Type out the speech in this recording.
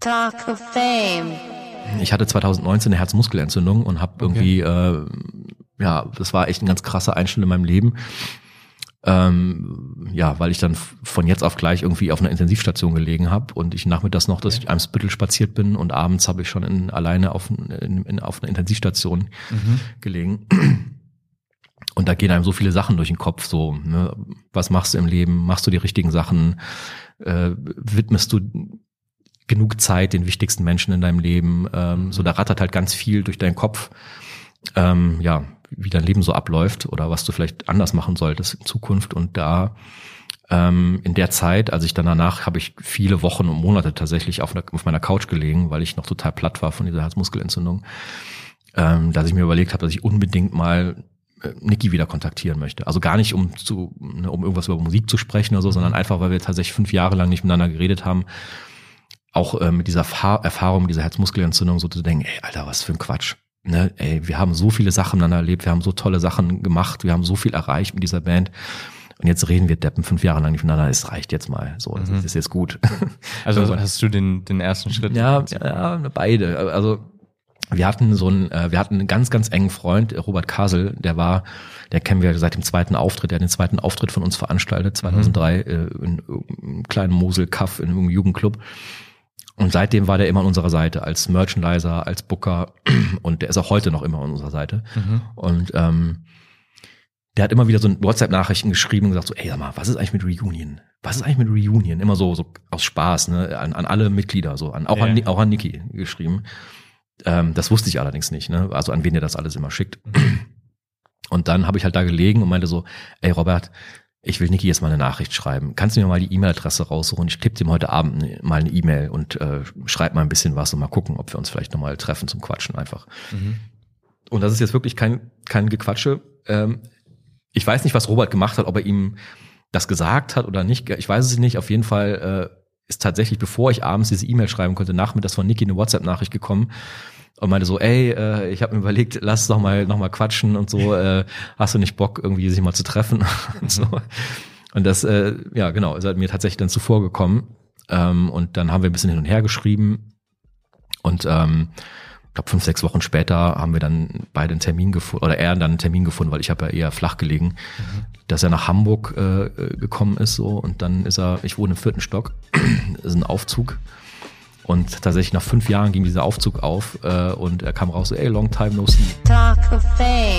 Talk of Fame. Ich hatte 2019 eine Herzmuskelentzündung und habe irgendwie, äh, ja, das war echt ein ganz krasser Einschnitt in meinem Leben. Ähm, ja, weil ich dann von jetzt auf gleich irgendwie auf einer Intensivstation gelegen habe und ich nachmittags noch, dass ich einem Spittel spaziert bin und abends habe ich schon in, alleine auf, in, in, auf einer Intensivstation Mhm. gelegen. Und da gehen einem so viele Sachen durch den Kopf, so, ne, was machst du im Leben? Machst du die richtigen Sachen? Äh, widmest du genug Zeit den wichtigsten Menschen in deinem Leben? Ähm, so, da rattert halt ganz viel durch deinen Kopf. Ähm, ja, wie dein Leben so abläuft oder was du vielleicht anders machen solltest in Zukunft. Und da ähm, in der Zeit, als ich dann danach, habe ich viele Wochen und Monate tatsächlich auf, einer, auf meiner Couch gelegen, weil ich noch total platt war von dieser Herzmuskelentzündung, ähm, dass ich mir überlegt habe, dass ich unbedingt mal äh, Niki wieder kontaktieren möchte. Also gar nicht, um zu, ne, um irgendwas über Musik zu sprechen oder so, sondern einfach, weil wir tatsächlich fünf Jahre lang nicht miteinander geredet haben. Auch äh, mit dieser Fa Erfahrung, dieser Herzmuskelentzündung so zu denken, ey, Alter, was für ein Quatsch. Ne, ey, wir haben so viele Sachen miteinander erlebt, wir haben so tolle Sachen gemacht, wir haben so viel erreicht mit dieser Band. Und jetzt reden wir Deppen fünf Jahre lang nicht miteinander, es reicht jetzt mal. So, das ist jetzt gut. Also So, hast du den, den ersten Schritt? ja, ja, beide. Also wir hatten so einen, äh, wir hatten einen ganz, ganz engen Freund, Robert Kasel, der war, der kennen wir seit dem zweiten Auftritt, der hat den zweiten Auftritt von uns veranstaltet, 2003, äh, in einem kleinen Mosel-Kaff in einem Jugendclub. Und seitdem war der immer an unserer Seite als Merchandiser, als Booker und der ist auch heute noch immer an unserer Seite. Mhm. Und ähm, der hat immer wieder so ein WhatsApp-Nachrichten geschrieben und gesagt so, ey, sag mal, was ist eigentlich mit Reunion? Was ist eigentlich mit Reunion? Immer so, so aus Spaß, ne, an, an alle Mitglieder, so, an, auch, Ja. an, auch an Niki geschrieben. Ähm, das wusste ich allerdings nicht, ne, also an wen ihr das alles immer schickt. Und dann habe ich halt da gelegen und meinte so, ey Robert, ich will Niki jetzt mal eine Nachricht schreiben. Kannst du mir mal die E-Mail-Adresse raussuchen? Ich tippe ihm heute Abend mal eine E-Mail und äh, schreib mal ein bisschen was und mal gucken, ob wir uns vielleicht nochmal treffen zum Quatschen einfach. Mhm. Und das ist jetzt wirklich kein, kein Gequatsche. Ähm, ich weiß nicht, was Robert gemacht hat, ob er ihm das gesagt hat oder nicht. Ich weiß es nicht. Auf jeden Fall äh, ist tatsächlich, bevor ich abends diese E-Mail schreiben konnte, nachmittags von Niki eine WhatsApp-Nachricht gekommen und meinte so, ey, äh, ich habe mir überlegt, lass doch mal noch mal quatschen und so. Äh, hast du nicht Bock, irgendwie sich mal zu treffen und so. Und das, äh, ja genau, ist halt mir tatsächlich dann zuvor gekommen. Ähm, und dann haben wir ein bisschen hin und her geschrieben und ähm, ich glaube, fünf, sechs Wochen später haben wir dann beide einen Termin gefunden, oder er dann einen Termin gefunden, weil ich habe ja eher flach gelegen, dass er nach Hamburg äh, gekommen ist so und dann ist er, ich wohne im vierten Stock, ist ein Aufzug und tatsächlich nach fünf Jahren ging dieser Aufzug auf äh, und er kam raus so, ey, long time no see. Talk of Fame.